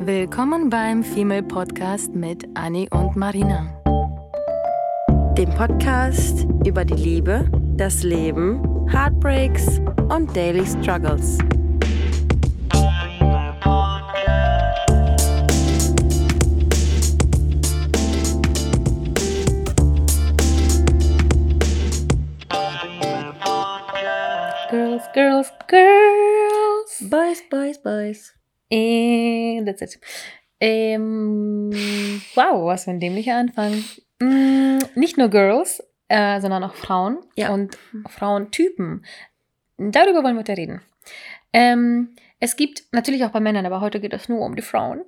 Willkommen beim Female Podcast mit Annie und Marina. Dem Podcast über die Liebe, das Leben, Heartbreaks und Daily Struggles. Girls, girls, girls. Boys, boys, boys. And it. Ähm, wow, was für ein dämlicher Anfang. Mm, nicht nur Girls, äh, sondern auch Frauen Ja. und Frauentypen. Darüber wollen wir heute reden. Ähm, es gibt natürlich auch bei Männern, aber heute geht es nur um die Frauen.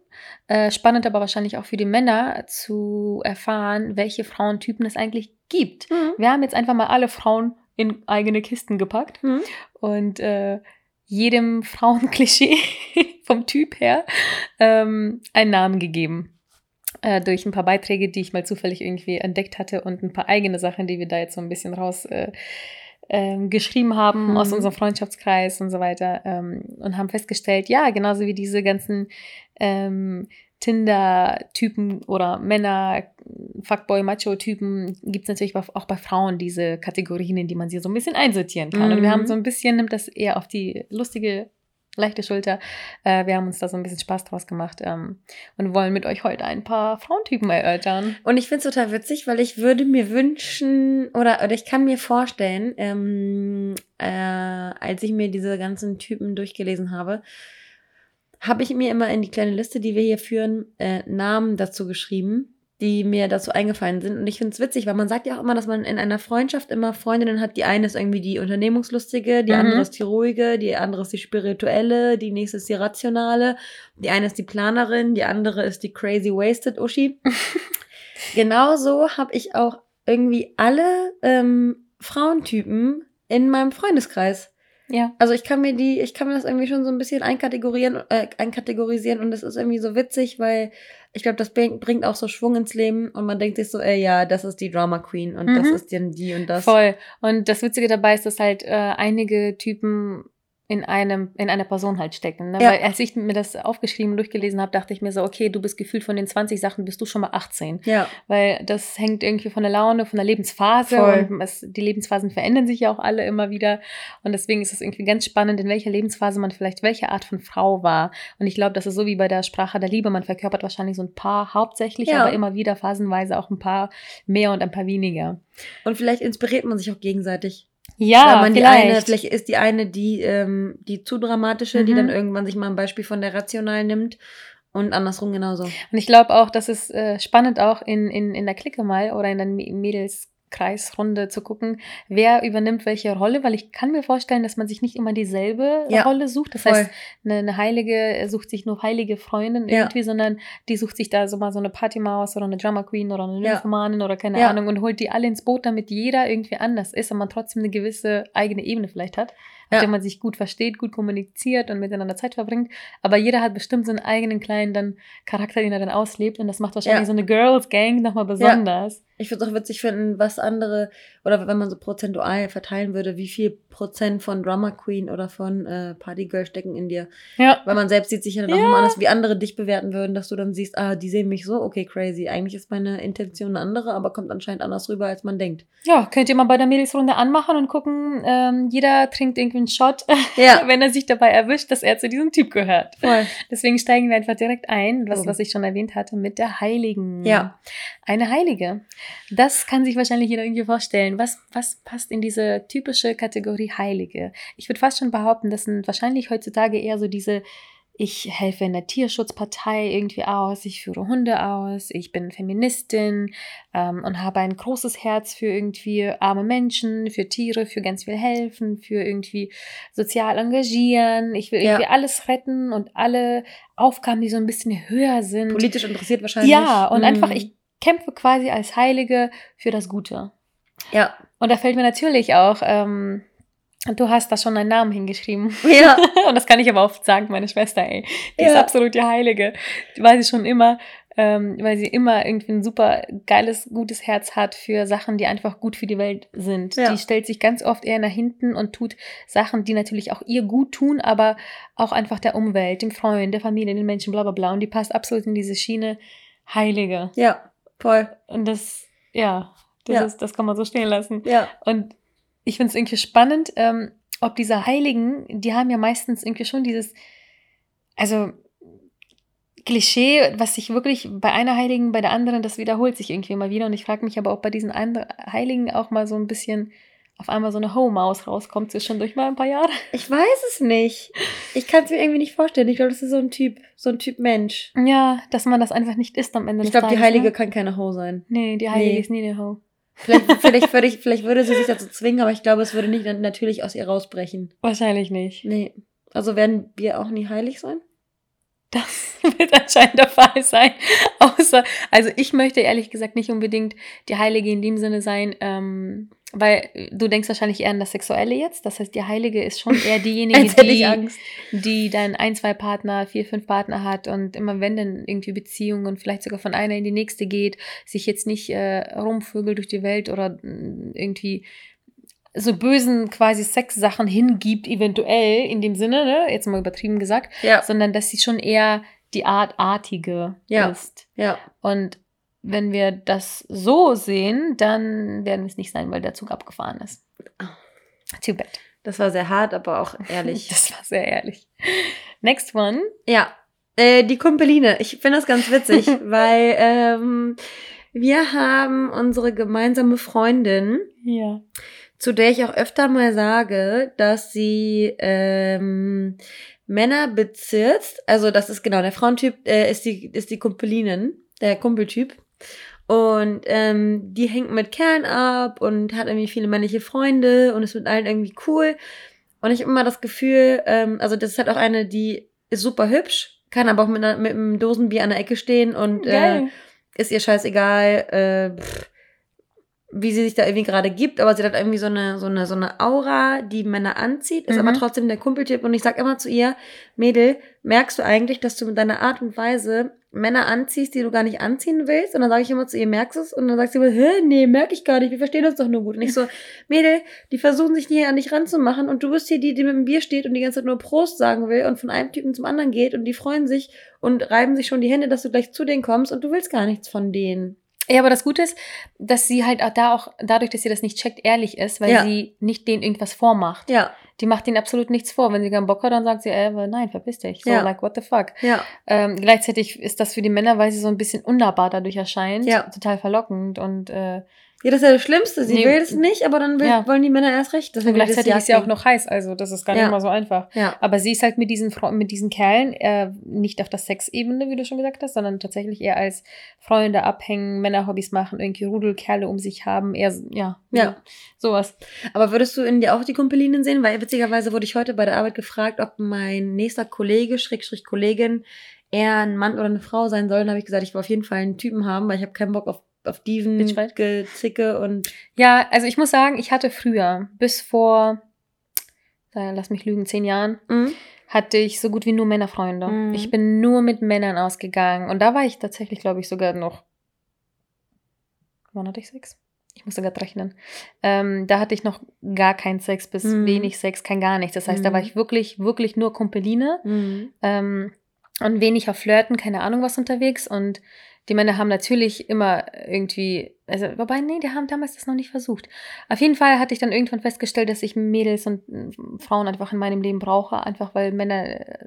Äh, spannend aber wahrscheinlich auch für die Männer zu erfahren, welche Frauentypen es eigentlich gibt. Mhm. Wir haben jetzt einfach mal alle Frauen in eigene Kisten gepackt Mhm. und äh, jedem Frauenklischee vom Typ her ähm, einen Namen gegeben. Äh, durch ein paar Beiträge, die ich mal zufällig irgendwie entdeckt hatte und ein paar eigene Sachen, die wir da jetzt so ein bisschen raus äh, ähm, geschrieben haben Mhm. aus unserem Freundschaftskreis und so weiter ähm, und haben festgestellt, ja, genauso wie diese ganzen ähm, Tinder-Typen oder Männer, Fuckboy-Macho-Typen, gibt es natürlich auch bei Frauen diese Kategorien, in die man sie so ein bisschen einsortieren kann. Und wir Mhm. haben so ein bisschen, nimmt das eher auf die lustige, leichte Schulter. Äh, wir haben uns da so ein bisschen Spaß draus gemacht ähm, und wollen mit euch heute ein paar Frauentypen erörtern. Und ich finde es total witzig, weil ich würde mir wünschen, oder, oder ich kann mir vorstellen, ähm, äh, als ich mir diese ganzen Typen durchgelesen habe, habe ich mir immer in die kleine Liste, die wir hier führen, äh, Namen dazu geschrieben, die mir dazu eingefallen sind. Und ich finde es witzig, weil man sagt ja auch immer, dass man in einer Freundschaft immer Freundinnen hat. Die eine ist irgendwie die Unternehmungslustige, die Mhm. andere ist die ruhige, die andere ist die spirituelle, die nächste ist die rationale, die eine ist die Planerin, die andere ist die crazy wasted Uschi. Genauso habe ich auch irgendwie alle ähm, Frauentypen in meinem Freundeskreis. Ja. Also ich kann mir die, ich kann mir das irgendwie schon so ein bisschen einkategorieren, äh, einkategorisieren und das ist irgendwie so witzig, weil ich glaube, das bring- bringt auch so Schwung ins Leben und man denkt sich so, ey, ja, das ist die Drama Queen und das Mhm. ist dann die und das. Voll. Und das Witzige dabei ist, dass halt äh, einige Typen in einem in einer Person halt stecken. Ne? Ja. Weil als ich mir das aufgeschrieben und durchgelesen habe, dachte ich mir so, okay, du bist gefühlt von den 20 Sachen bist du schon mal 18. Ja, Weil das hängt irgendwie von der Laune, von der Lebensphase Voll. und es, die Lebensphasen verändern sich ja auch alle immer wieder. Und deswegen ist es irgendwie ganz spannend, in welcher Lebensphase man vielleicht welche Art von Frau war. Und ich glaube, das ist so wie bei der Sprache der Liebe. Man verkörpert wahrscheinlich so ein paar hauptsächlich, Ja. aber immer wieder phasenweise auch ein paar mehr und ein paar weniger. und vielleicht inspiriert man sich auch gegenseitig. Ja, Weil man die vielleicht. eine, vielleicht ist die eine die, ähm, die zu dramatische, die Mhm. dann irgendwann sich mal ein Beispiel von der rational nimmt und andersrum genauso. Und ich glaube auch, das ist äh, spannend auch in, in, in der Clique mal oder in der M- Mädelskreisrunde zu gucken, wer übernimmt welche Rolle, weil ich kann mir vorstellen, dass man sich nicht immer dieselbe Ja, Rolle sucht. Das voll. heißt, eine, eine Heilige äh, sucht sich nur heilige Freundin Ja. irgendwie, sondern die sucht sich da so mal so eine Partymaus oder eine Drama Queen oder eine Ja. Nymphomanin oder keine Ja. Ahnung und holt die alle ins Boot, damit jeder irgendwie anders ist und man trotzdem eine gewisse eigene Ebene vielleicht hat, Ja. der man sich gut versteht, gut kommuniziert und miteinander Zeit verbringt. Aber jeder hat bestimmt so einen eigenen kleinen dann Charakter, den er dann auslebt und das macht wahrscheinlich Ja. so eine Girls Gang nochmal besonders. Ich würde es auch witzig finden, was andere, oder wenn man so prozentual verteilen würde, wie viel Prozent von Drama Queen oder von äh, Partygirl stecken in dir. Ja. Weil man selbst sieht sich ja dann auch Ja. immer anders, wie andere dich bewerten würden, dass du dann siehst, ah, die sehen mich so, okay, crazy. Eigentlich ist meine Intention eine andere, aber kommt anscheinend anders rüber, als man denkt. Ja, könnt ihr mal bei der Mädelsrunde anmachen und gucken, ähm, jeder trinkt irgendwie Shot, Ja, wenn er sich dabei erwischt, dass er zu diesem Typ gehört. voll. Deswegen steigen wir einfach direkt ein, was, Oh. was ich schon erwähnt hatte, mit der Heiligen. Ja. Eine Heilige. Das kann sich wahrscheinlich jeder irgendwie vorstellen. Was, was passt in diese typische Kategorie Heilige? Ich würde fast schon behaupten, das sind wahrscheinlich heutzutage eher so diese, ich helfe in der Tierschutzpartei irgendwie aus, ich führe Hunde aus, ich bin Feministin ähm, und habe ein großes Herz für irgendwie arme Menschen, für Tiere, für ganz viel helfen, für irgendwie sozial engagieren. Ich will Ja. irgendwie alles retten und alle Aufgaben, die so ein bisschen höher sind. Politisch interessiert wahrscheinlich. Ja, und Mhm. einfach, ich kämpfe quasi als Heilige für das Gute. Ja. Und da fällt mir natürlich auch, ähm, du hast da schon einen Namen hingeschrieben. Ja. und das kann ich aber oft sagen, meine Schwester, ey. Die ist Ja. absolut die Heilige. Die weiß ich schon immer. ähm, weil sie immer irgendwie ein super geiles, gutes Herz hat für Sachen, die einfach gut für die Welt sind. Ja. Die stellt sich ganz oft eher nach hinten und tut Sachen, die natürlich auch ihr gut tun, aber auch einfach der Umwelt, dem Freund, der Familie, den Menschen, bla bla bla. Und die passt absolut in diese Schiene Heilige. Ja, voll. Und das, ja, das, Ja. Ist, das kann man so stehen lassen. Ja. Und ich finde es irgendwie spannend, ähm, ob diese Heiligen, die haben ja meistens irgendwie schon dieses, also Klischee, was sich wirklich bei einer Heiligen, bei der anderen, das wiederholt sich irgendwie immer wieder. Und ich frage mich aber, ob bei diesen anderen Heiligen auch mal so ein bisschen auf einmal so eine Ho-Maus rauskommt zwischendurch mal ein paar Jahre. Ich weiß es nicht. Ich kann es mir irgendwie nicht vorstellen. Ich glaube, das ist so ein Typ, so ein Typ Mensch. Ja, dass man das einfach nicht ist am Ende Ich glaube, die Heilige Ne? kann keine Ho sein. Nee, die Heilige Nee. ist nie eine Ho. Vielleicht, vielleicht, würde ich, vielleicht würde sie sich dazu zwingen, aber ich glaube, es würde nicht natürlich aus ihr rausbrechen. Wahrscheinlich nicht. Nee. Also werden wir auch nie heilig sein? Das wird anscheinend der Fall sein. Außer, also ich möchte ehrlich gesagt nicht unbedingt die Heilige in dem Sinne sein, ähm, weil du denkst wahrscheinlich eher an das Sexuelle jetzt. Das heißt, die Heilige ist schon eher diejenige, die, die dann ein, zwei Partner, vier, fünf Partner hat und immer wenn dann irgendwie Beziehungen und vielleicht sogar von einer in die nächste geht, sich jetzt nicht äh, rumvögelt durch die Welt oder mm, irgendwie so bösen quasi Sexsachen hingibt, eventuell in dem Sinne, ne? jetzt mal übertrieben gesagt, Ja. sondern dass sie schon eher die Artartige Ja. ist. Ja. Und wenn wir das so sehen, dann werden wir es nicht sein, weil der Zug abgefahren ist. Too bad. Das war sehr hart, aber auch ehrlich. Das war sehr ehrlich. Next one. Ja, äh, die Kumpeline. Ich finde das ganz witzig, weil ähm, wir haben unsere gemeinsame Freundin, Ja. Zu der ich auch öfter mal sage, dass sie ähm, Männer bezirzt. Also das ist genau der Frauentyp, äh, ist die ist die Kumpelinen, der Kumpeltyp. Und ähm, die hängt mit Kerlen ab und hat irgendwie viele männliche Freunde und ist mit allen irgendwie cool. Und ich habe immer das Gefühl, ähm, also das ist halt auch eine, die ist super hübsch, kann aber auch mit, einer, mit einem Dosenbier an der Ecke stehen und äh, ist ihr scheißegal, äh, pff, wie sie sich da irgendwie gerade gibt, aber sie hat irgendwie so eine, so eine, so eine Aura, die Männer anzieht, ist Mhm. aber trotzdem der Kumpeltyp und ich sag immer zu ihr, Mädel, merkst du eigentlich, dass du mit deiner Art und Weise Männer anziehst, die du gar nicht anziehen willst? Und dann sage ich immer zu ihr, merkst du es? Und dann sagt sie immer, hä, nee, merk ich gar nicht, wir verstehen uns doch nur gut. Und ich so, Mädel, die versuchen sich hier an dich ranzumachen und du bist hier die, die mit dem Bier steht und die ganze Zeit nur Prost sagen will und von einem Typen zum anderen geht und die freuen sich und reiben sich schon die Hände, dass du gleich zu denen kommst und du willst gar nichts von denen. Ja, aber das Gute ist, dass sie halt auch da auch, dadurch, dass sie das nicht checkt, ehrlich ist, weil Ja. sie nicht denen irgendwas vormacht. Ja, Die macht denen absolut nichts vor. Wenn sie keinen Bock hat, dann sagt sie, äh, nein, verpiss dich. So, Ja. like, what the fuck. ja, Ähm, gleichzeitig ist das für die Männer, weil sie so ein bisschen unnahbar dadurch erscheint, Ja. total verlockend und äh, Ja, das ist ja das Schlimmste. Sie Nee. will es nicht, aber dann will, Ja. wollen die Männer erst recht. dass und gleichzeitig ist sie auch noch heiß, also das ist gar Ja. nicht mal so einfach. Ja, Aber sie ist halt mit diesen Frau mit diesen Kerlen äh, nicht auf der Sexebene, wie du schon gesagt hast, sondern tatsächlich eher als Freunde abhängen, Männerhobbys machen, irgendwie Rudelkerle um sich haben, eher ja, Ja. sowas. aber würdest du in dir auch die Kumpelinen sehen? Weil witzigerweise wurde ich heute bei der Arbeit gefragt, ob mein nächster Kollege, Schrägstrich Kollegin, eher ein Mann oder eine Frau sein soll. Dann habe ich gesagt, ich will auf jeden Fall einen Typen haben, weil ich habe keinen Bock auf, auf Dieven? Gezicke und Ja, also ich muss sagen, ich hatte früher bis vor, äh, lass mich lügen, zehn Jahren Mhm. hatte ich so gut wie nur Männerfreunde. Mhm. Ich bin nur mit Männern ausgegangen. Und da war ich tatsächlich, glaube ich, sogar noch. Wann hatte ich Sex? Ich muss sogar rechnen. Ähm, da hatte ich noch gar keinen Sex, bis Mhm. wenig Sex, kein gar nichts. Das heißt, da war Mhm. ich wirklich, wirklich nur Kumpeline Mhm. ähm, und wenig auf Flirten, keine Ahnung was unterwegs. Und die Männer haben natürlich immer irgendwie, also, wobei, nee, die haben damals das noch nicht versucht. Auf jeden Fall hatte ich dann irgendwann festgestellt, dass ich Mädels und äh, Frauen einfach in meinem Leben brauche, einfach weil Männer, äh,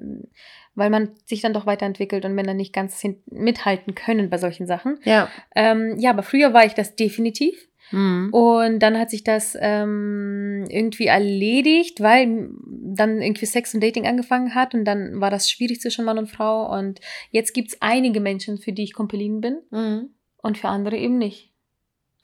weil man sich dann doch weiterentwickelt und Männer nicht ganz mithalten können bei solchen Sachen. Ja. Ähm, ja, aber früher war ich das definitiv. Mhm. Und dann hat sich das ähm, irgendwie erledigt, weil dann irgendwie Sex und Dating angefangen hat und dann war das schwierig zwischen Mann und Frau. Und jetzt gibt es einige Menschen, für die ich Kompelin bin Mhm. und für andere eben nicht.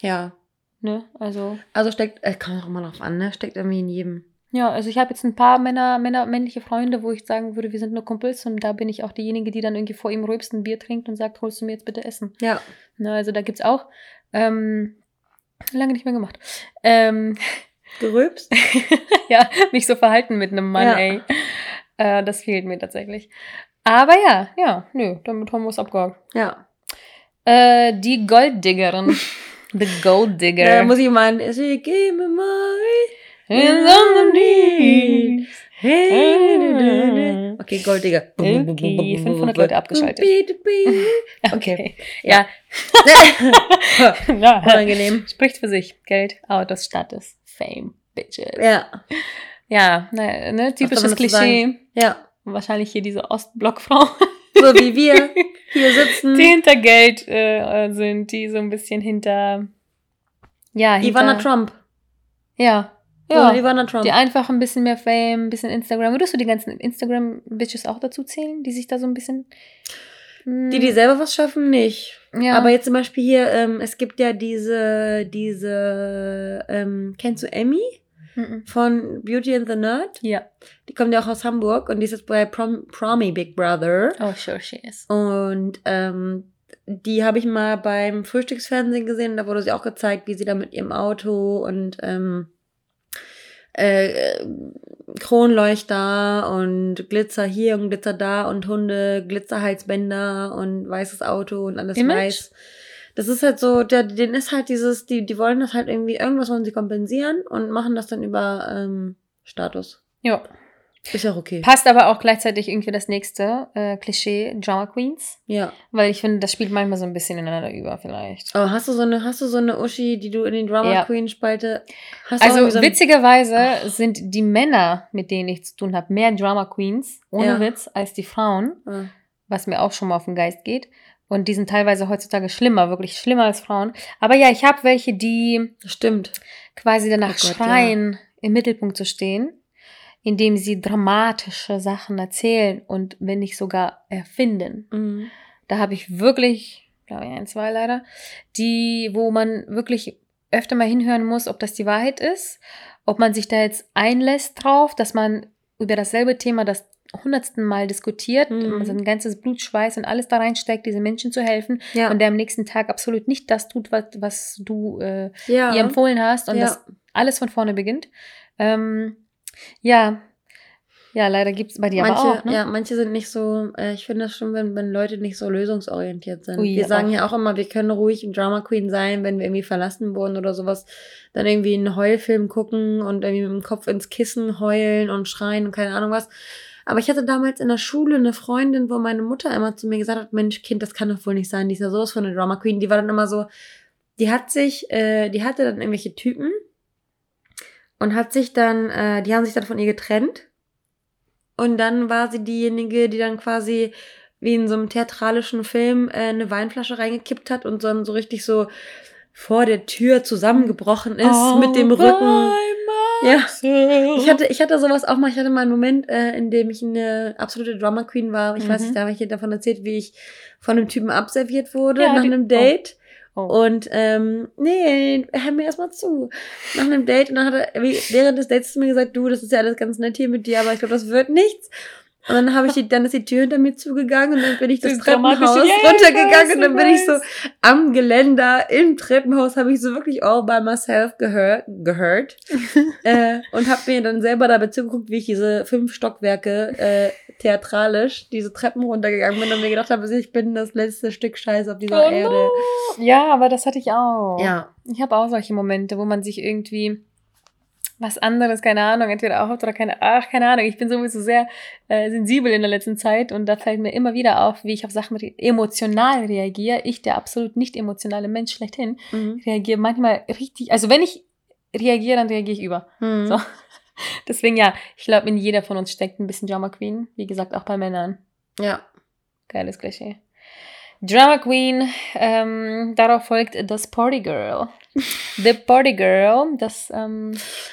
Ja. Ne? Also, Also steckt, äh, kommt auch immer drauf an, ne? Steckt irgendwie in jedem. ja, also ich habe jetzt ein paar Männer, Männer, männliche Freunde, wo ich sagen würde, wir sind nur Kumpels und da bin ich auch diejenige, die dann irgendwie vor ihm rülpst, ein Bier trinkt und sagt, holst du mir jetzt bitte Essen. Ja. Ne, also da gibt's auch. Ähm, lange nicht mehr gemacht. Ähm, Gerülpst? ja, mich so verhalten mit einem Mann, Ja. ey. Äh, das fehlt mir tatsächlich. Aber ja, ja, nö, damit haben wir es abgehakt. Ja. Äh, die Golddiggerin. The Gold Digger. Da muss ich meinen, she gave me my Hands on the knees. Hey, Okay, Golddigger. Okay, 500 Leute abgeschaltet. Okay. Ja. ja. Unangenehm. Spricht für sich. Geld, Autos, Status, Fame, Bitches. Ja. Ja, ne, ne typisches Klischee. Ja. Wahrscheinlich hier diese Ostblockfrau, So wie wir hier sitzen. die hinter Geld äh, sind, die so ein bisschen hinter. Ja, hinter, Ivana Trump. Ja. Ja. Ivana Trump. Die einfach ein bisschen mehr Fame, ein bisschen Instagram. Würdest du die ganzen Instagram-Bitches auch dazu zählen, die sich da so ein bisschen. hm, Die, die selber was schaffen, nicht. ja. Aber jetzt zum Beispiel hier, ähm, es gibt ja diese, diese, ähm, kennst du Emmy Mhm. von Beauty and the Nerd? Ja. Die kommt ja auch aus Hamburg und die ist jetzt bei Prom Promi Big Brother. Oh, sure she is. Und ähm, die habe ich mal beim Frühstücksfernsehen gesehen. Da wurde sie auch gezeigt, wie sie da mit ihrem Auto und ähm, äh, Kronleuchter und Glitzer hier und Glitzer da und Hunde, Glitzerhalsbänder und weißes Auto und alles Image? weiß. Das ist halt so, der, denen ist halt dieses, die, die wollen das halt irgendwie, irgendwas wollen sie kompensieren und machen das dann über ähm, Status. Ja. Ist ja auch okay. Passt aber auch gleichzeitig irgendwie das nächste äh, Klischee, Drama Queens. Ja. Weil ich finde, das spielt manchmal so ein bisschen ineinander über, vielleicht. Aber hast du so eine, hast du so eine Uschi, die du in den Drama Ja. Queen Spalte hast? du Also so witzigerweise sind die Männer, mit denen ich zu tun habe, mehr Drama Queens, ohne Ja. Witz, als die Frauen, Ah. was mir auch schon mal auf den Geist geht. Und die sind teilweise heutzutage schlimmer, wirklich schlimmer als Frauen. Aber ja, ich habe welche, die Stimmt. quasi danach Oh Gott, schreien, im Mittelpunkt zu stehen, indem sie dramatische Sachen erzählen und wenn nicht sogar erfinden. Mhm. Da habe ich wirklich, glaube ich, ein, zwei leider, die, wo man wirklich öfter mal hinhören muss, ob das die Wahrheit ist, ob man sich da jetzt einlässt drauf, dass man über dasselbe Thema das hundertsten Mal diskutiert, Mhm. sein ganzes Blut, Schweiß und alles da reinsteckt, diesen Menschen zu helfen Ja. und der am nächsten Tag absolut nicht das tut, was, was du äh, ja. ihr empfohlen hast und Ja. das alles von vorne beginnt. Ähm, ja, ja, leider gibt es bei dir manche, aber auch. Ne? ja, manche sind nicht so, äh, ich finde das schon, wenn, wenn Leute nicht so lösungsorientiert sind. Ui, wir sagen auch. ja auch immer, wir können ruhig ein Drama Queen sein, wenn wir irgendwie verlassen wurden oder sowas. Dann irgendwie einen Heulfilm gucken und irgendwie mit dem Kopf ins Kissen heulen und schreien und keine Ahnung was. Aber ich hatte damals in der Schule eine Freundin, wo meine Mutter immer zu mir gesagt hat, Mensch, Kind, das kann doch wohl nicht sein, die ist ja sowas von eine Drama Queen. Die war dann immer so, die hat sich, äh, die hatte dann irgendwelche Typen und hat sich dann, äh, die haben sich dann von ihr getrennt. Und dann war sie diejenige, die dann quasi wie in so einem theatralischen Film äh, eine Weinflasche reingekippt hat und dann so richtig so vor der Tür zusammengebrochen ist mit dem Rücken. Ja. Ich hatte, ich hatte sowas auch mal, ich hatte mal einen Moment, äh, in dem ich eine absolute Drama Queen war. Ich weiß Mhm. nicht, da habe ich dir davon erzählt, wie ich von einem Typen abserviert wurde Ja, nach einem Date. Oh. Und ähm, nee, hör mir erstmal zu. Nach einem Date und dann hat er während des Dates zu mir gesagt, du, das ist ja alles ganz nett hier mit dir, aber ich glaube, das wird nichts. Und dann habe ich die, dann ist die Tür hinter mir zugegangen und dann bin ich das Das Treppenhaus ich runtergegangen weiß, und dann bin ich so am Geländer im Treppenhaus habe ich so wirklich all by myself gehört, gehört äh, und habe mir dann selber dabei zugeguckt, wie ich diese fünf Stockwerke äh, theatralisch diese Treppen runtergegangen bin und mir gedacht habe, ich bin das letzte Stück Scheiß auf dieser Oh Erde. no. Ja, aber das hatte ich auch. Ja, Ich habe auch solche Momente, wo man sich irgendwie was anderes, keine Ahnung, entweder auch oder keine, ach, keine Ahnung. Ich bin sowieso sehr äh, sensibel in der letzten Zeit und da fällt mir immer wieder auf, wie ich auf Sachen emotional reagiere. Ich, der absolut nicht emotionale Mensch schlechthin, mhm. reagiere manchmal richtig, also wenn ich reagiere, dann reagiere ich über. Mhm. So. Deswegen ja, ich glaube, in jeder von uns steckt ein bisschen Drama Queen. Wie gesagt, auch bei Männern. ja. Geiles Klischee. Drama Queen, ähm, darauf folgt das Party Girl. The Party Girl, das, ähm,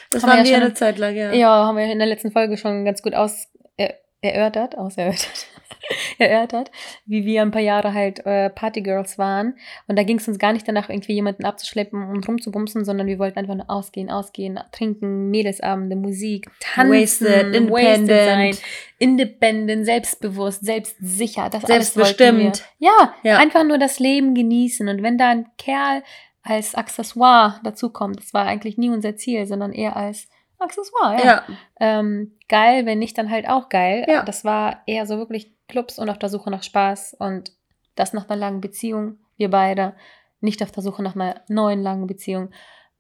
Das Haben wir ja wir schon- eine Zeit lang, ja. ja. haben wir in der letzten Folge schon ganz gut aus, er, erörtert, auserörtert, erörtert, wie wir ein paar Jahre halt äh, Partygirls waren. Und da ging es uns gar nicht danach, irgendwie jemanden abzuschleppen und rumzubumsen, sondern wir wollten einfach nur ausgehen, ausgehen, trinken, Mädelsabende, Musik, tanzen, Wasted, independent. sein, independent, selbstbewusst, selbstsicher, das Selbstbestimmt. wir. Ja, Ja. einfach nur das Leben genießen. Und wenn da ein Kerl als Accessoire dazukommt, das war eigentlich nie unser Ziel, sondern eher als Accessoire, ja. Ja. Ähm, geil, wenn nicht, dann halt auch geil. Ja. Das war eher so wirklich Clubs und auf der Suche nach Spaß und das nach einer langen Beziehung. wir beide, nicht auf der Suche nach einer neuen langen Beziehung.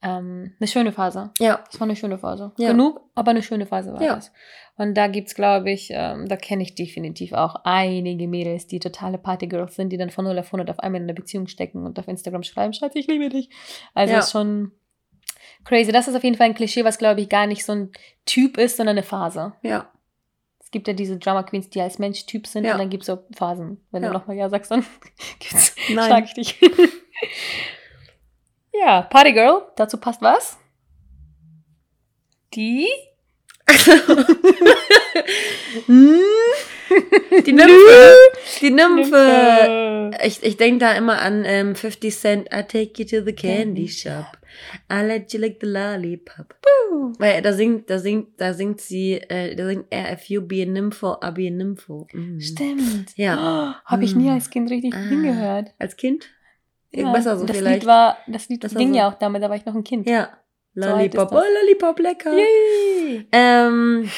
Ähm, eine schöne Phase. Ja. Es war eine schöne Phase. Ja. Genug, aber eine schöne Phase war Ja. das. Und da gibt's, glaube ich, ähm, da kenne ich definitiv auch einige Mädels, die totale Partygirls sind, die dann von 0 auf 100 auf einmal in einer Beziehung stecken und auf Instagram schreiben, Schatz, ich liebe dich. Also Ja. ist schon crazy. Das ist auf jeden Fall ein Klischee, was, glaube ich, gar nicht so ein Typ ist, sondern eine Phase. Ja. Es gibt ja diese Drama Queens, die als Mensch Typ sind Ja. und dann gibt es so Phasen. Wenn Ja. du nochmal Ja sagst, dann schlag ich dich. ja, Party Girl, dazu passt was? Die? Hm? Die Nymphe. Die Nymphe. Ich, ich denke da immer an ähm, 50 Cent. I take you to the candy shop. I let you lick the lollipop. Weil da singt, da singt, da singt sie, äh, da singt er, if you be a nympho, I'll be a nympho. Mhm. Stimmt. Ja. Oh, Habe ich nie Mm. als Kind richtig Ah. hingehört. Als Kind? Ja, Besser so das vielleicht. Lied war, das Lied Das ging so. ja auch damit, da war ich noch ein Kind. Ja. So Lollipop, das. oh, Lollipop, lecker. Yay. Ähm,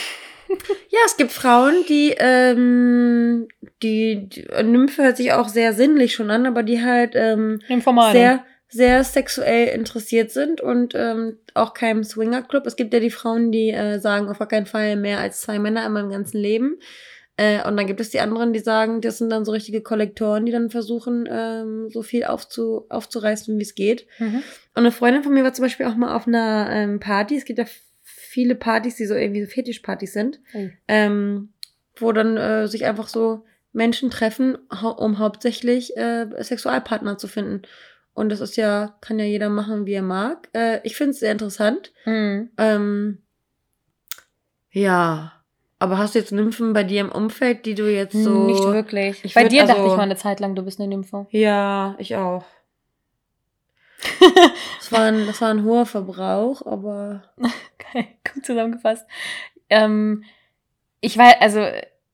ja, es gibt Frauen, die, ähm, die, die, Nymphe hört sich auch sehr sinnlich schon an, aber die halt, ähm, Informale. sehr, sehr sexuell interessiert sind und ähm, auch keinem Swingerclub. Es gibt ja die Frauen, die äh, sagen, auf gar keinen Fall mehr als zwei Männer in meinem ganzen Leben. Äh, und dann gibt es die anderen, die sagen, das sind dann so richtige Kollektoren, die dann versuchen, ähm, so viel aufzu, aufzureißen, wie es geht. Mhm. Und eine Freundin von mir war zum Beispiel auch mal auf einer ähm, Party. Es gibt ja viele Partys, die so irgendwie so Fetischpartys sind, Ui. ähm, wo dann äh, sich einfach so Menschen treffen, um hauptsächlich äh, Sexualpartner zu finden. Und das ist ja, kann ja jeder machen, wie er mag. Äh, ich finde es sehr interessant. Mhm. Ähm, ja. Aber hast du jetzt Nymphen bei dir im Umfeld, die du jetzt so. Nicht wirklich. Ich Bei dir dachte also- ich mal eine Zeit lang, du bist eine Nympho. Ja, ich auch. Das war, ein, das war ein hoher Verbrauch, aber. Gut zusammengefasst. Ähm, ich weiß, also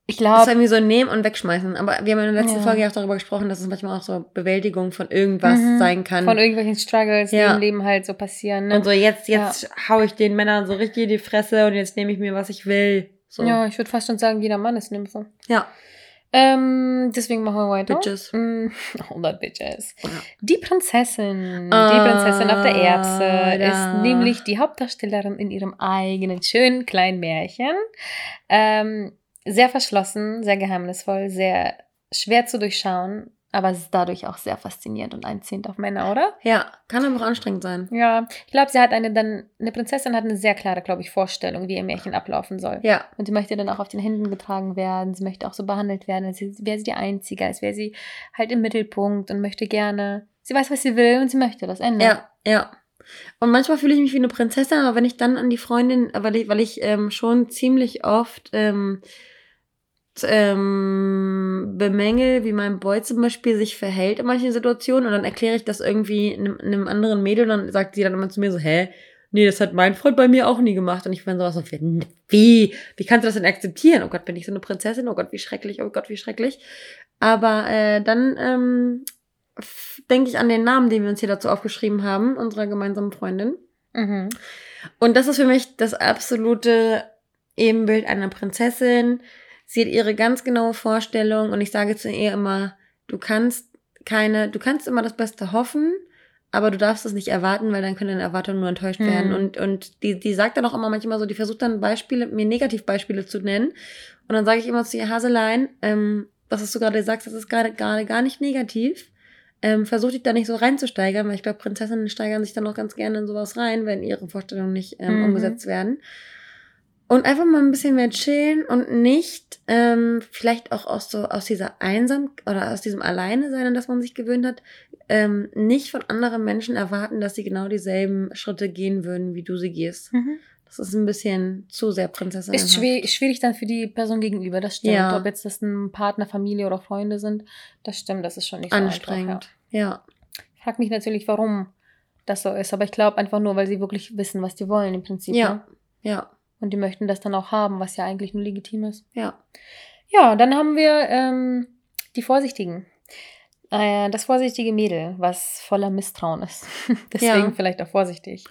ich Das ist glaube, irgendwie so nehmen und wegschmeißen. Aber wir haben in der letzten Ja. Folge ja auch darüber gesprochen, dass es manchmal auch so Bewältigung von irgendwas Mhm. sein kann. von irgendwelchen Struggles, die Ja. im Leben halt so passieren. Ne? und so, jetzt, jetzt hau ich den Männern so richtig in die Fresse und jetzt nehme ich mir, was ich will. So. Ja, ich würde fast schon sagen, jeder Mann ist Nympho. Ja. Ähm, deswegen machen wir weiter. Bitches. Mm, 100 Bitches. Ja. Die Prinzessin, Ah, die Prinzessin auf der Erbse, ja. ist nämlich die Hauptdarstellerin in ihrem eigenen schönen kleinen Märchen. Ähm, sehr verschlossen, sehr geheimnisvoll, sehr schwer zu durchschauen, aber es ist dadurch auch sehr faszinierend und einziehend auf Männer, oder? Ja, kann aber auch anstrengend sein. Ja, ich glaube, sie hat eine dann, eine Prinzessin hat eine sehr klare, glaube ich, Vorstellung, wie ihr Märchen ablaufen soll. Ja. Und sie möchte dann auch auf den Händen getragen werden. Sie möchte auch so behandelt werden, als wäre sie die Einzige, als wäre sie halt im Mittelpunkt und möchte gerne. Sie weiß, was sie will und sie möchte das Ende. Ja, ja. Und manchmal fühle ich mich wie eine Prinzessin, aber wenn ich dann an die Freundin, weil ich, weil ich ähm, schon ziemlich oft ähm, ähm, bemängel, wie mein Boy zum Beispiel sich verhält in manchen Situationen und dann erkläre ich das irgendwie einem, einem anderen Mädel und dann sagt sie dann immer zu mir so, hä? Nee, das hat mein Freund bei mir auch nie gemacht. Und ich bin sowas so, wie? Wie kannst du das denn akzeptieren? Oh Gott, bin ich so eine Prinzessin? Oh Gott, wie schrecklich, oh Gott, wie schrecklich. Aber äh, dann ähm, denke ich an den Namen, den wir uns hier dazu aufgeschrieben haben, unserer gemeinsamen Freundin. Mhm. Und das ist für mich das absolute Ebenbild einer Prinzessin. Sie hat ihre ganz genaue Vorstellung und ich sage zu ihr immer, du kannst keine, du kannst immer das Beste hoffen, aber du darfst es nicht erwarten, weil dann können deine Erwartungen nur enttäuscht Mhm. werden. Und, und die, die sagt dann auch immer manchmal so, die versucht dann Beispiele, mir Negativbeispiele zu nennen. Und dann sage ich immer zu ihr, Haselein, ähm, das, was du gerade sagst, das ist gerade gerade gar nicht negativ. Ähm, versuch dich da nicht so reinzusteigern, weil ich glaube, Prinzessinnen steigern sich dann auch ganz gerne in sowas rein, wenn ihre Vorstellungen nicht ähm, Mhm. umgesetzt werden. Und einfach mal ein bisschen mehr chillen und nicht ähm, vielleicht auch aus so aus dieser Einsam oder aus diesem Alleine sein, an das man sich gewöhnt hat, ähm, nicht von anderen Menschen erwarten, dass sie genau dieselben Schritte gehen würden, wie du sie gehst. Mhm. Das ist ein bisschen zu sehr Prinzessin. Ist schwierig, schwierig dann für die Person gegenüber, das stimmt. Ja. Ob jetzt das ein Partner, Familie oder Freunde sind, das stimmt, das ist schon nicht so anstrengend. einfach. Ja. Ja. Ich frage mich natürlich, warum das so ist, aber ich glaube einfach nur, weil sie wirklich wissen, was die wollen im Prinzip. Ja. Ne? Ja. Und die möchten das dann auch haben, was ja eigentlich nur legitim ist. Ja. Ja, dann haben wir ähm, die Vorsichtigen. Äh, das vorsichtige Mädel, was voller Misstrauen ist. Deswegen Ja. vielleicht auch vorsichtig.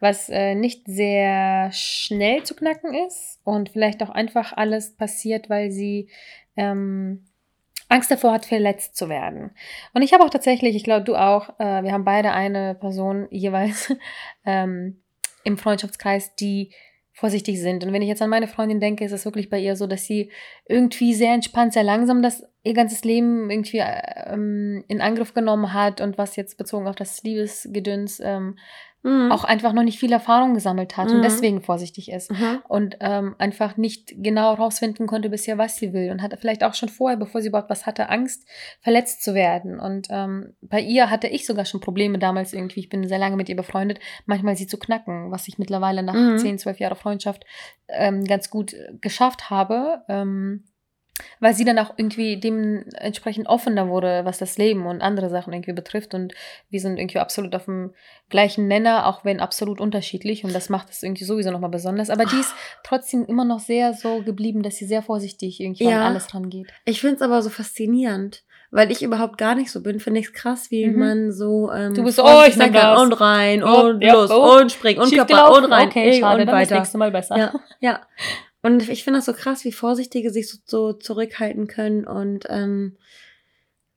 Was äh, nicht sehr schnell zu knacken ist und vielleicht auch einfach alles passiert, weil sie ähm, Angst davor hat, verletzt zu werden. Und ich habe auch tatsächlich, ich glaube, du auch, äh, wir haben beide eine Person jeweils ähm, im Freundschaftskreis, die vorsichtig sind. Und wenn ich jetzt an meine Freundin denke, ist es wirklich bei ihr so, dass sie irgendwie sehr entspannt, sehr langsam das ihr ganzes Leben irgendwie ähm, in Angriff genommen hat und was jetzt bezogen auf das Liebesgedöns ähm, mhm. auch einfach noch nicht viel Erfahrung gesammelt hat mhm. und deswegen vorsichtig ist mhm. und ähm, einfach nicht genau rausfinden konnte bisher, was sie will und hatte vielleicht auch schon vorher, bevor sie überhaupt was hatte, Angst, verletzt zu werden. Und ähm, bei ihr hatte ich sogar schon Probleme damals irgendwie, ich bin sehr lange mit ihr befreundet, manchmal sie zu knacken, was ich mittlerweile nach mhm. 10, 12 Jahren Freundschaft ähm, ganz gut geschafft habe. Ähm, weil sie dann auch irgendwie dementsprechend offener wurde, was das Leben und andere Sachen irgendwie betrifft. Und wir sind irgendwie absolut auf dem gleichen Nenner, auch wenn absolut unterschiedlich. Und das macht es irgendwie sowieso nochmal besonders. Aber die ist trotzdem immer noch sehr so geblieben, dass sie sehr vorsichtig irgendwie ja, an alles rangeht. Ich finde es aber so faszinierend. Weil ich überhaupt gar nicht so bin, finde ich es krass, wie mhm. man so. Ähm, du bist so, oh, ich nehme das. Und rein oh, und ja, los oh, und spring und Körper und rein. Okay, schade, und dann weiter. das nächste Mal besser. Ja, ja. Und ich finde das so krass, wie Vorsichtige sich so, so zurückhalten können und ähm,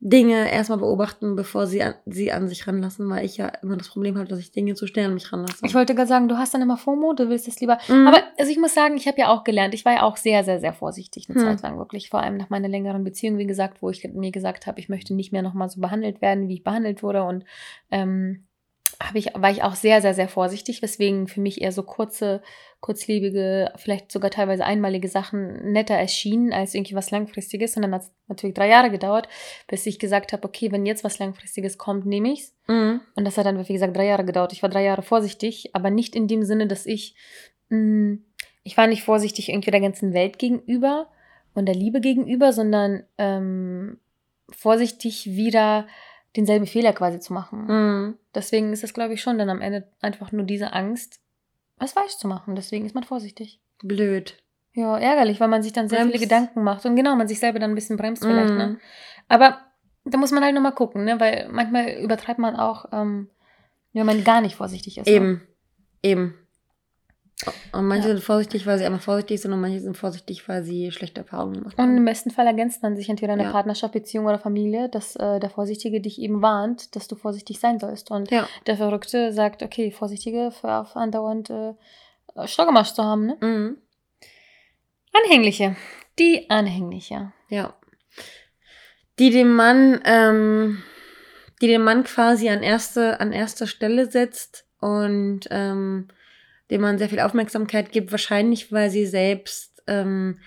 Dinge erstmal beobachten, bevor sie an, sie an sich ranlassen, weil ich ja immer das Problem habe, dass ich Dinge zu schnell an mich ranlasse. Ich wollte gerade sagen, du hast dann immer FOMO, du willst es lieber. Mhm. Aber also ich muss sagen, ich habe ja auch gelernt, ich war ja auch sehr, sehr, sehr vorsichtig eine mhm. Zeit lang, wirklich. Vor allem nach meiner längeren Beziehung, wie gesagt, wo ich mir gesagt habe, ich möchte nicht mehr nochmal so behandelt werden, wie ich behandelt wurde. Und ähm, habe ich, war ich auch sehr, sehr, sehr vorsichtig, weswegen für mich eher so kurze, kurzlebige, vielleicht sogar teilweise einmalige Sachen netter erschienen als irgendwie was Langfristiges. Und dann hat es natürlich drei Jahre gedauert, bis ich gesagt habe, okay, wenn jetzt was Langfristiges kommt, nehme ich's. Mhm. Und das hat dann, wie gesagt, drei Jahre gedauert. Ich war drei Jahre vorsichtig, aber nicht in dem Sinne, dass ich, mh, mm, ich war nicht vorsichtig irgendwie der ganzen Welt gegenüber und der Liebe gegenüber, sondern ähm, vorsichtig wieder denselben Fehler quasi zu machen. Mhm. Deswegen ist es, glaube ich, schon dann am Ende einfach nur diese Angst, was falsch zu machen. Deswegen ist man vorsichtig. Blöd. Ja, ärgerlich, weil man sich dann sehr bremst. viele Gedanken macht. Und genau, man sich selber dann ein bisschen bremst vielleicht, ne? mhm. ne? Aber da muss man halt nochmal gucken, ne? Weil manchmal übertreibt man auch, ähm, wenn man gar nicht vorsichtig ist. Eben. Ne? Eben. Und manche ja. sind vorsichtig, weil sie einfach vorsichtig sind und manche sind vorsichtig, weil sie schlechte Erfahrungen gemacht haben. Und im besten Fall ergänzt man sich entweder eine ja. Partnerschaft, Beziehung oder Familie, dass äh, der Vorsichtige dich eben warnt, dass du vorsichtig sein sollst. Und ja. der Verrückte sagt, okay, Vorsichtige für auf andauernd äh, Stockemasch zu haben. Ne? Mhm. Anhängliche. Die Anhängliche. Ja. Die dem Mann, ähm, die den Mann quasi an erste, an erster Stelle setzt und ähm, dem man sehr viel Aufmerksamkeit gibt, wahrscheinlich weil sie selbst ähm,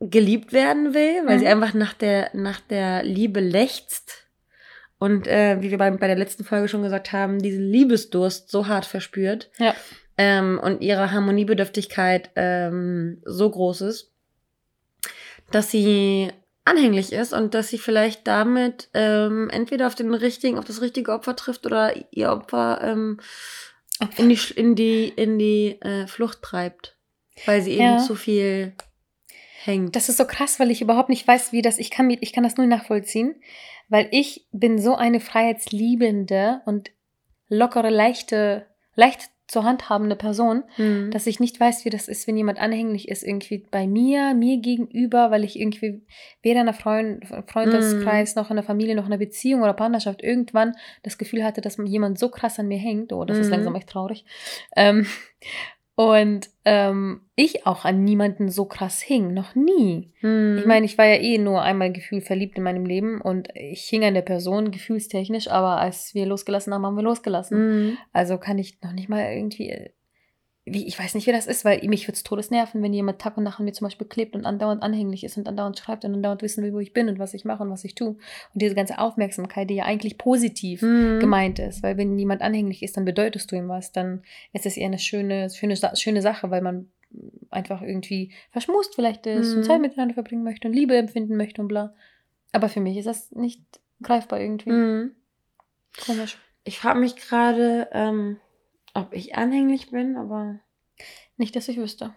geliebt werden will, weil mhm. sie einfach nach der, nach der Liebe lechzt. Und äh, wie wir bei, bei der letzten Folge schon gesagt haben, diesen Liebesdurst so hart verspürt. Ja. Ähm, und ihre Harmoniebedürftigkeit ähm, so groß ist, dass sie anhänglich ist und dass sie vielleicht damit ähm, entweder auf den richtigen, auf das richtige Opfer trifft oder ihr Opfer ähm, in die, in die, in die äh, Flucht treibt, weil sie ja. eben zu viel hängt. Das ist so krass, weil ich überhaupt nicht weiß, wie das, ich kann, ich kann das nur nachvollziehen, weil ich bin so eine freiheitsliebende und lockere, leichte, leicht zur Hand habende Person, mhm. dass ich nicht weiß, wie das ist, wenn jemand anhänglich ist, irgendwie bei mir, mir gegenüber, weil ich irgendwie weder in einer Freund, Freundeskreis mhm. noch in der Familie noch in einer Beziehung oder Partnerschaft irgendwann das Gefühl hatte, dass jemand so krass an mir hängt. Oh, das mhm. ist langsam echt traurig. Ähm, und ähm, ich auch an niemanden so krass hing, noch nie. Hm. Ich meine, ich war ja eh nur einmal gefühlt verliebt in meinem Leben und ich hing an der Person gefühlstechnisch, aber als wir losgelassen haben, haben wir losgelassen. Hm. Also kann ich noch nicht mal irgendwie wie, ich weiß nicht, wie das ist, weil mich würde es todes nerven, wenn jemand Tag und Nacht an mir zum Beispiel klebt und andauernd anhänglich ist und andauernd schreibt und andauernd wissen will, wo ich bin und was ich mache und was ich tue. Und diese ganze Aufmerksamkeit, die ja eigentlich positiv mhm. gemeint ist, weil wenn jemand anhänglich ist, dann bedeutest du ihm was, dann ist es eher eine schöne, schöne, schöne Sache, weil man einfach irgendwie verschmust vielleicht ist mhm. und Zeit miteinander verbringen möchte und Liebe empfinden möchte und bla. Aber für mich ist das nicht greifbar irgendwie. Mhm. Komisch. Ich frage mich gerade, ähm, ob ich anhänglich bin, aber. Nicht, dass ich wüsste.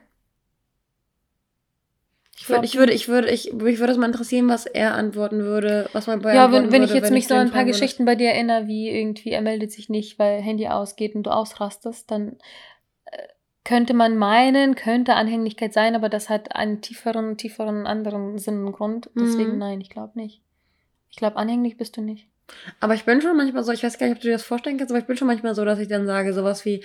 Ich würde, ich würde, ich würde, ich, mich würde es mal interessieren, was er antworten würde, was man bei Ja, wenn, wenn ich jetzt wenn mich ich so an ein paar Geschichten bei dir erinnere, wie irgendwie er meldet sich nicht, weil Handy ausgeht und du ausrastest, dann äh, könnte man meinen, könnte Anhänglichkeit sein, aber das hat einen tieferen, tieferen anderen Sinn und Grund. Deswegen Mhm. nein, ich glaube nicht. Ich glaube, anhänglich bist du nicht. Aber ich bin schon manchmal so, ich weiß gar nicht, ob du dir das vorstellen kannst, aber ich bin schon manchmal so, dass ich dann sage, sowas wie,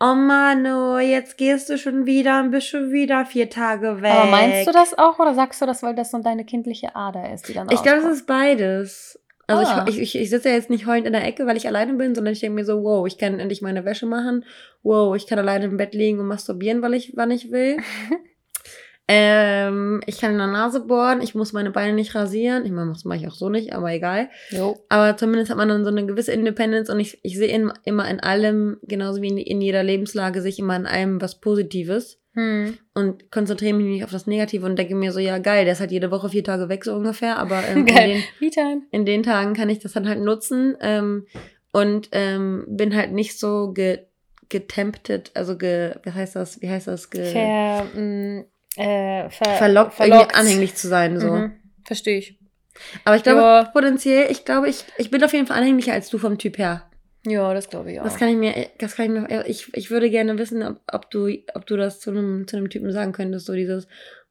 oh Mano, jetzt gehst du schon wieder und bist schon wieder vier Tage weg. Aber meinst du das auch oder sagst du das, weil das so deine kindliche Ader ist, die dann Ich glaube, es ist beides. Also Ah. ich, ich, ich sitze ja jetzt nicht heulend in der Ecke, weil ich alleine bin, sondern ich denke mir so, wow, ich kann endlich meine Wäsche machen. Wow, ich kann alleine im Bett liegen und masturbieren, weil ich, wann ich will. ähm, ich kann in der Nase bohren, ich muss meine Beine nicht rasieren. Ich meine, das mache ich auch so nicht, aber egal. Jo. Aber zumindest hat man dann so eine gewisse Independence und ich, ich sehe in, immer in allem, genauso wie in, in jeder Lebenslage, sehe ich immer in allem was Positives Hm. und konzentriere mich nicht auf das Negative und denke mir so, ja geil, der ist halt jede Woche vier Tage weg, so ungefähr, aber ähm, in, den, in den Tagen kann ich das dann halt nutzen ähm, und ähm, bin halt nicht so ge, getemptet, also ge, wie heißt das, wie heißt das, ge, Ver, mh, äh, ver, verlockt, irgendwie anhänglich zu sein, so. Mhm. Verstehe ich. Aber ich glaube, Ja. potenziell, ich glaube, ich, ich bin auf jeden Fall anhänglicher als du vom Typ her. Ja, das glaube ich auch. Das kann ich mir, das kann ich mir, ich, ich würde gerne wissen, ob, ob du, ob du das zu einem, zu einem Typen sagen könntest, so dieses,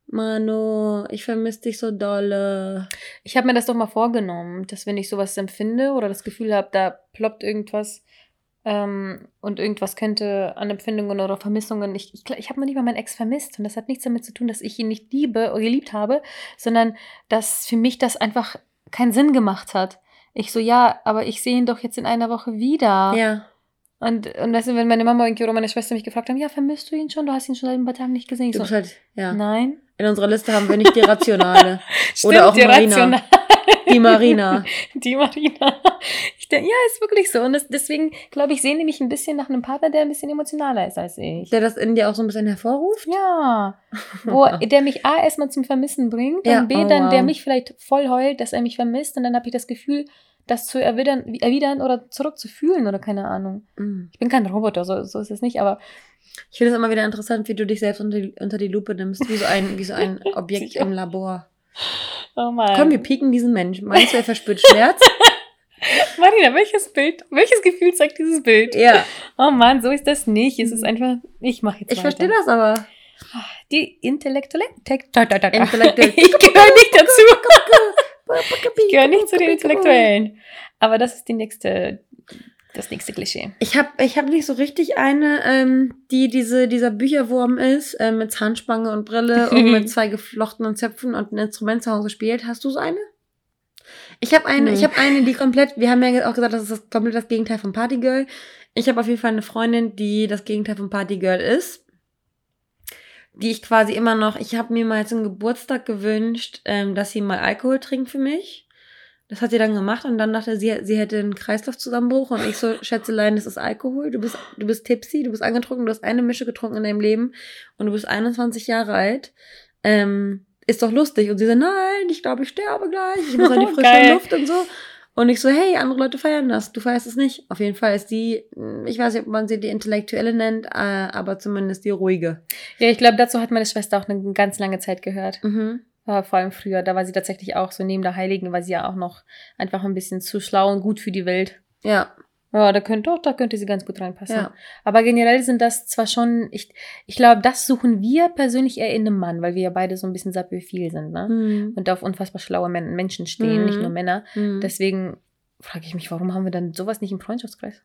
Manu, ich vermisse dich so dolle. Ich habe mir das doch mal vorgenommen, dass wenn ich sowas empfinde oder das Gefühl habe, da ploppt irgendwas ähm, und irgendwas könnte an Empfindungen oder Vermissungen. Ich, ich, ich habe noch nicht mal meinen Ex vermisst und das hat nichts damit zu tun, dass ich ihn nicht liebe oder geliebt habe, sondern dass für mich das einfach keinen Sinn gemacht hat. Ich so, ja, aber ich sehe ihn doch jetzt in einer Woche wieder. Ja. Und, und weißt du, wenn meine Mama oder meine Schwester mich gefragt haben, ja, vermisst du ihn schon? Du hast ihn schon seit ein paar Tagen nicht gesehen. Ich so, halt, ja. nein. In unserer Liste haben wir nicht die Rationale. Stimmt, Oder auch die Marina. Rational- Die Marina. Die Marina. Ich denke, ja, ist wirklich so. Und das, deswegen, glaube ich, sehne ich mich ein bisschen nach einem Partner, der ein bisschen emotionaler ist als ich. Der das in dir auch so ein bisschen hervorruft? Ja. Wo, der mich A erstmal zum Vermissen bringt Ja, und B oh, dann, der wow. mich vielleicht voll heult, dass er mich vermisst und dann habe ich das Gefühl, das zu erwidern, erwidern oder zurückzufühlen oder keine Ahnung. Mhm. Ich bin kein Roboter, so, so ist es nicht, aber Ich finde es immer wieder interessant, wie du dich selbst unter die, unter die Lupe nimmst, wie so ein, wie so ein Objekt im Labor. Oh Mann. Komm, wir pieken diesen Menschen. Meinst du, er verspürt Schmerz? Marina, welches Bild, welches Gefühl zeigt dieses Bild? ja. Oh Mann, so ist das nicht. Es ist einfach, ich mache jetzt Ich weiter. verstehe das aber. Die Intellektuelle. Tek- da, da, da, da. Intellektuell. Ich gehöre nicht dazu. Ich gehöre nicht zu den Intellektuellen. Aber das ist die nächste, das nächste Klischee. Ich habe ich hab nicht so richtig eine, ähm, die diese, dieser Bücherwurm ist, äh, mit Zahnspange und Brille und mit zwei geflochtenen Zöpfen und ein Instrument zu Hause spielt. Hast du so eine? Ich habe eine, Nee. ich habe eine, die komplett, wir haben ja auch gesagt, das ist das, komplett das Gegenteil von Partygirl. Ich habe auf jeden Fall eine Freundin, die das Gegenteil von Partygirl ist. Die ich quasi immer noch, ich habe mir mal zum Geburtstag gewünscht, ähm, dass sie mal Alkohol trinkt für mich. Das hat sie dann gemacht und dann dachte sie, sie hätte einen Kreislaufzusammenbruch und ich so, Schätzelein, das ist Alkohol, du bist, du bist tipsy, du bist angetrunken, du hast eine Mische getrunken in deinem Leben und du bist 21 Jahre alt. Ähm, ist doch lustig. Und sie so, nein, ich glaube, ich sterbe gleich, ich muss an die frische Geil. Luft und so. Und ich so, hey, andere Leute feiern das, du feierst es nicht. Auf jeden Fall ist die, ich weiß nicht, ob man sie die Intellektuelle nennt, äh, aber zumindest die ruhige. Ja, ich glaube, dazu hat meine Schwester auch eine ganz lange Zeit gehört. Mhm. Äh, vor allem früher. Da war sie tatsächlich auch so neben der Heiligen, war sie ja auch noch einfach ein bisschen zu schlau und gut für die Welt. Ja, Ja, da könnte doch, da könnte sie ganz gut reinpassen. ja. Aber generell sind das zwar schon, ich, ich glaube, das suchen wir persönlich eher in einem Mann, weil wir ja beide so ein bisschen sapiophil sind, ne? Mhm. Und auf unfassbar schlaue Men Menschen stehen, Mhm. nicht nur Männer. Mhm. Deswegen frage ich mich, warum haben wir dann sowas nicht im Freundschaftskreis?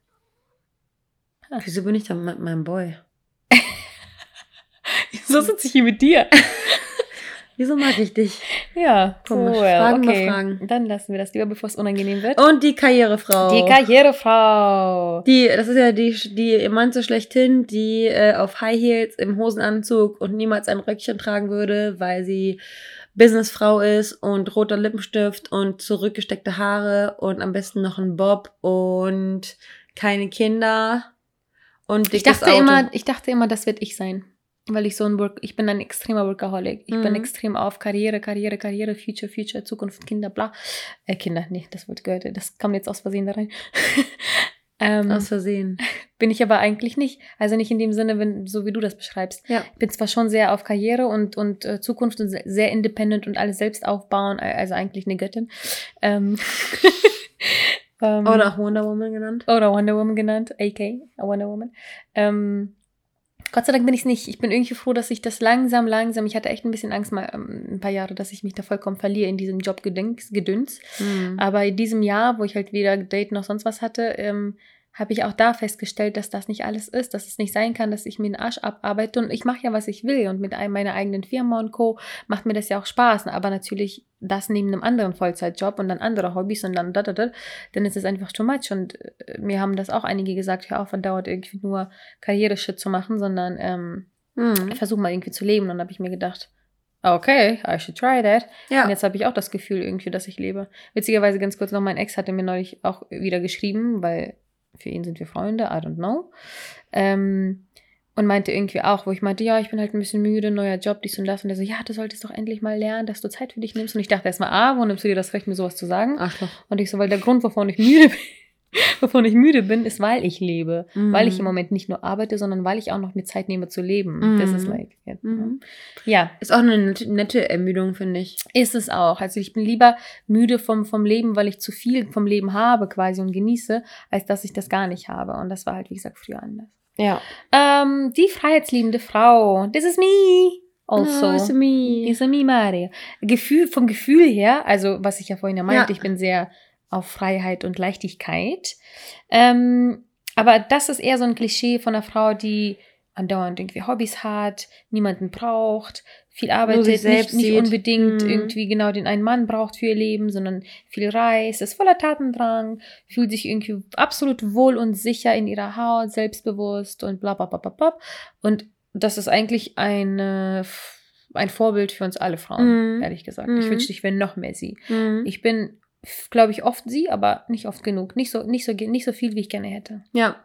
Wieso bin ich dann mit meinem Boy? so sitze ich hier mit dir. Wieso mag ich dich? Ja, Komisch. cool. Fragen über okay. Fragen. Dann lassen wir das lieber, bevor es unangenehm wird. Und die Karrierefrau. Die Karrierefrau. Die, das ist ja die, die Emanze schlechthin, die äh, auf High Heels im Hosenanzug und niemals ein Röckchen tragen würde, weil sie Businessfrau ist und roter Lippenstift und zurückgesteckte Haare und am besten noch ein Bob und keine Kinder und Ich dachte Auto. immer, ich dachte immer, das wird ich sein. Weil ich so ein Work, ich bin ein extremer Workaholic. Ich bin Mhm. extrem auf Karriere, Karriere, Karriere, Future, Future, Zukunft, Kinder, bla. Äh, Kinder, nee, das wird gehört. Das kam jetzt aus Versehen da rein. ähm, Aus Versehen. bin ich aber eigentlich nicht. Also nicht in dem Sinne, wenn, so wie du das beschreibst. Ja. Ich bin zwar schon sehr auf Karriere und, und äh, Zukunft und se- sehr independent und alles selbst aufbauen, äh, also eigentlich eine Göttin. Ähm, ähm, Oder auch Wonder Woman genannt. oder Wonder Woman genannt, AK, Wonder Woman. Ähm, Gott sei Dank bin ich es nicht. Ich bin irgendwie froh, dass ich das langsam, langsam, ich hatte echt ein bisschen Angst mal ähm, ein paar Jahre, dass ich mich da vollkommen verliere in diesem Jobgedöns. Gedöns. Mhm. Aber in diesem Jahr, wo ich halt weder Date noch sonst was hatte, ähm, habe ich auch da festgestellt, dass das nicht alles ist, dass es nicht sein kann, dass ich mir den Arsch abarbeite und ich mache ja, was ich will und mit meiner eigenen Firma und Co. macht mir das ja auch Spaß, aber natürlich das neben einem anderen Vollzeitjob und dann andere Hobbys und dann da, da, da, dann ist es einfach too much und äh, mir haben das auch einige gesagt, hör auf, dauert irgendwie nur Karriereschritt zu machen, sondern ähm, Mhm. versuch mal irgendwie zu leben und dann habe ich mir gedacht, okay, I should try that. Und Ja. jetzt habe ich auch das Gefühl irgendwie, dass ich lebe. Witzigerweise ganz kurz noch, mein Ex hatte mir neulich auch wieder geschrieben, weil für ihn sind wir Freunde, I don't know. Ähm, und meinte irgendwie auch, wo ich meinte, ja, ich bin halt ein bisschen müde, neuer Job, dies und das. Und er so, ja, du solltest doch endlich mal lernen, dass du Zeit für dich nimmst. Und ich dachte erstmal, ah, wo nimmst du dir das Recht, mir sowas zu sagen? Arschloch. Und ich so, weil der Grund, wovon ich müde bin, wovon ich müde bin, ist, weil ich lebe. Mhm. Weil ich im Moment nicht nur arbeite, sondern weil ich auch noch mir Zeit nehme zu leben. Das Mhm. ist like, ja. Mhm. ja. Ist auch eine nette, Ermüdung, finde ich. Ist es auch. Also ich bin lieber müde vom, vom Leben, weil ich zu viel vom Leben habe quasi und genieße, als dass ich das gar nicht habe. Und das war halt, wie gesagt, früher anders. Ja. Ähm, die freiheitsliebende Frau. This is me. Also. Oh, it's me. Is me, Mario. Gefühl, vom Gefühl her, also was ich ja vorhin ja meinte, Ja. ich bin sehr auf Freiheit und Leichtigkeit. Ähm, aber das ist eher so ein Klischee von einer Frau, die andauernd irgendwie Hobbys hat, niemanden braucht, viel arbeitet, nicht, nicht unbedingt Mhm. irgendwie genau den einen Mann braucht für ihr Leben, sondern viel reist, ist voller Tatendrang, fühlt sich irgendwie absolut wohl und sicher in ihrer Haut, selbstbewusst und bla bla bla bla bla. Und das ist eigentlich eine, ein Vorbild für uns alle Frauen, Mhm. ehrlich gesagt. Mhm. Ich wünschte, ich wäre noch mehr sie. Mhm. Ich bin, glaube ich, oft sie, aber nicht oft genug. Nicht so, nicht so, nicht so viel, wie ich gerne hätte. Ja.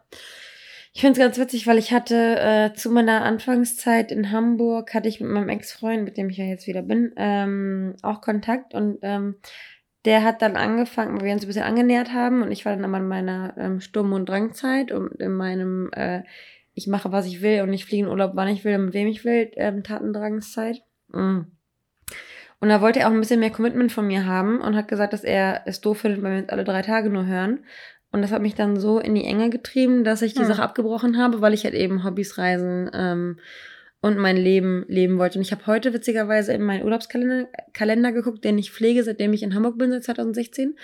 Ich finde es ganz witzig, weil ich hatte äh, zu meiner Anfangszeit in Hamburg, hatte ich mit meinem Ex-Freund, mit dem ich ja jetzt wieder bin, ähm, auch Kontakt und ähm, der hat dann angefangen, weil wir uns ein bisschen angenähert haben und ich war dann aber in meiner ähm, Sturm- und Drangzeit und in meinem äh, ich mache, was ich will und ich fliege in Urlaub, wann ich will und mit wem ich will, ähm, Tatendrangszeit. Mm. Und da wollte er auch ein bisschen mehr Commitment von mir haben und hat gesagt, dass er es doof findet, wenn wir uns alle drei Tage nur hören. Und das hat mich dann so in die Enge getrieben, dass ich die Hm. Sache abgebrochen habe, weil ich halt eben Hobbys, Reisen ähm, und mein Leben leben wollte. Und ich habe heute witzigerweise in meinen Urlaubskalender Kalender geguckt, den ich pflege, seitdem ich in Hamburg bin, seit 2016.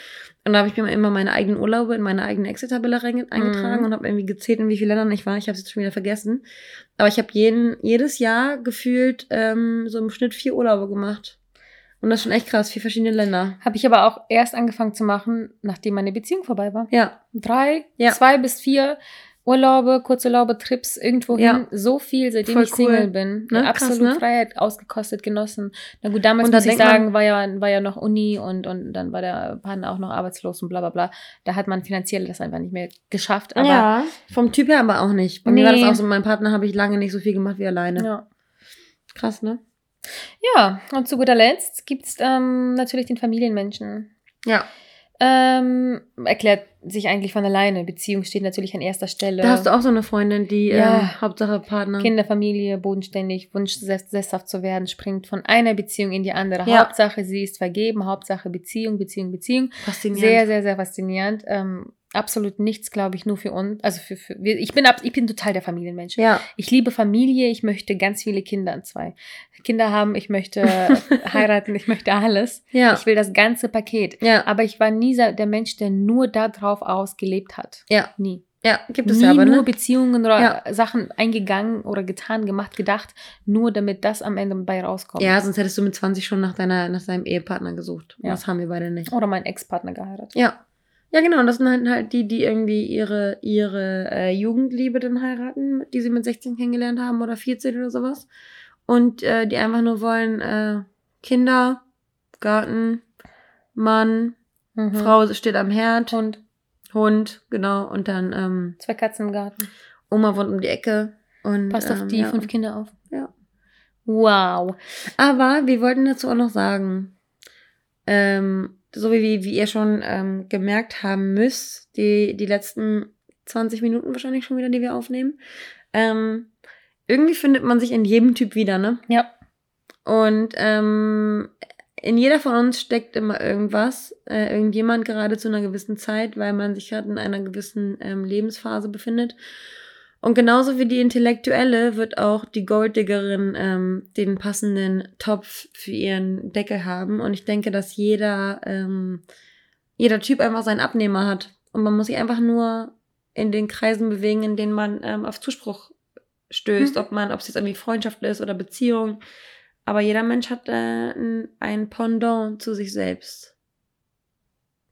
Und da habe ich mir immer meine eigenen Urlaube in meine eigene Excel-Tabelle reinge- eingetragen Mhm. und habe irgendwie gezählt, in wie vielen Ländern ich war. Ich habe es jetzt schon wieder vergessen. Aber ich habe jeden, jedes Jahr gefühlt ähm, so im Schnitt vier Urlaube gemacht. Und das ist schon echt krass, vier verschiedene Länder. Habe ich aber auch erst angefangen zu machen, nachdem meine Beziehung vorbei war. Ja, Drei, Ja. zwei bis vier Urlaube, Kurzurlaube, Trips, irgendwo hin. Ja. So viel, seitdem Voll ich Single cool. bin. Ne? Absolut Krass, ne? Freiheit ausgekostet, genossen. Na gut, damals muss ich sagen, war ja, war ja noch Uni und, und dann war der Partner auch noch arbeitslos und bla bla bla. Da hat man finanziell das einfach nicht mehr geschafft. Aber ja, vom Typ her aber auch nicht. Bei mir war das Nee. auch so, mit meinem Partner habe ich lange nicht so viel gemacht wie alleine. ja. Krass, ne? Ja, und zu guter Letzt gibt es ähm, natürlich den Familienmenschen. Ja. Ähm, erklärt sich eigentlich von alleine. Beziehung steht natürlich an erster Stelle. Da hast du auch so eine Freundin, die Ja. ähm, Hauptsache Partner. Kinder, Familie, bodenständig, Wunsch, sess- sesshaft zu werden, springt von einer Beziehung in die andere. Ja. Hauptsache, sie ist vergeben, Hauptsache Beziehung, Beziehung, Beziehung. Faszinierend. Sehr, sehr, sehr faszinierend. Ähm, absolut nichts, glaube ich, nur für uns. Also für, für ich bin ab, ich bin total der Familienmensch. Ja. Ich liebe Familie, ich möchte ganz viele Kinder zwei. Kinder haben, ich möchte heiraten, ich möchte alles. Ja. Ich will das ganze Paket. Ja. Aber ich war nie der Mensch, der nur darauf ausgelebt hat. Ja. Nie. Ja, gibt es Nie ja aber, nur ne? Beziehungen oder Ja. Sachen eingegangen oder getan, gemacht, gedacht, nur damit das am Ende bei rauskommt. Ja, sonst hättest du mit 20 schon nach, deiner, nach deinem Ehepartner gesucht. Ja. Das haben wir beide nicht. Oder mein Ex-Partner geheiratet. Ja. Ja, genau. Und das sind halt, halt die, die irgendwie ihre, ihre äh, Jugendliebe dann heiraten, die sie mit 16 kennengelernt haben oder 14 oder sowas. Und äh, die einfach nur wollen äh, Kinder, Garten, Mann, Mhm. Frau steht am Herd, Und Hund, genau. Und dann ähm, zwei Katzen im Garten. Oma wohnt um die Ecke. Und, Passt auf ähm, die ja. fünf Kinder auf. Ja. Wow. Aber wir wollten dazu auch noch sagen, ähm, so wie, wie ihr schon ähm, gemerkt haben müsst, die, die letzten 20 Minuten wahrscheinlich schon wieder, die wir aufnehmen, ähm, irgendwie findet man sich in jedem Typ wieder, ne? Ja. Und ähm, in jeder von uns steckt immer irgendwas, äh, irgendjemand gerade zu einer gewissen Zeit, weil man sich gerade in einer gewissen ähm, Lebensphase befindet. Und genauso wie die Intellektuelle wird auch die Golddiggerin ähm, den passenden Topf für ihren Deckel haben. Und ich denke, dass jeder, ähm, jeder Typ einfach seinen Abnehmer hat. Und man muss sich einfach nur in den Kreisen bewegen, in denen man ähm, auf Zuspruch stößt, mhm. ob man, ob es jetzt irgendwie Freundschaft ist oder Beziehung. Aber jeder Mensch hat äh, ein Pendant zu sich selbst.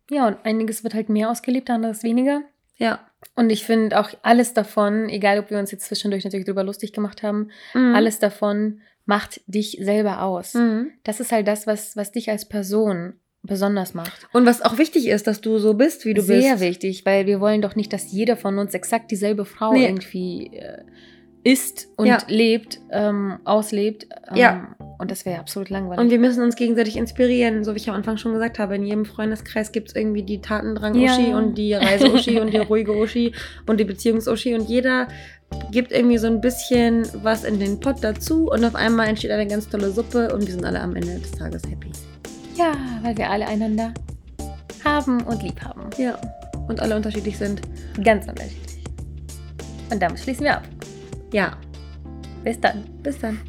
Ja, und einiges wird halt mehr ausgelebt, anderes weniger. Ja. Und ich finde auch alles davon, egal ob wir uns jetzt zwischendurch natürlich drüber lustig gemacht haben, mhm. alles davon macht dich selber aus. Mhm. Das ist halt das, was, was dich als Person besonders macht. Und was auch wichtig ist, dass du so bist, wie du Sehr bist. Sehr wichtig, weil wir wollen doch nicht, dass jeder von uns exakt dieselbe Frau nee. irgendwie äh, ist und ja. lebt, ähm, auslebt. Ähm, ja. Und das wäre absolut langweilig. Und wir müssen uns gegenseitig inspirieren, so wie ich am Anfang schon gesagt habe. In jedem Freundeskreis gibt es irgendwie die Tatendrang-Uschi ja. und die Reise-Uschi und die ruhige Uschi und die Beziehungs-Uschi. Und jeder gibt irgendwie so ein bisschen was in den Pott dazu und auf einmal entsteht eine ganz tolle Suppe und wir sind alle am Ende des Tages happy. Ja, weil wir alle einander haben und lieb haben. Ja. Und alle unterschiedlich sind. Ganz unterschiedlich. Und damit schließen wir ab. Ja. Bis dann. Bis dann.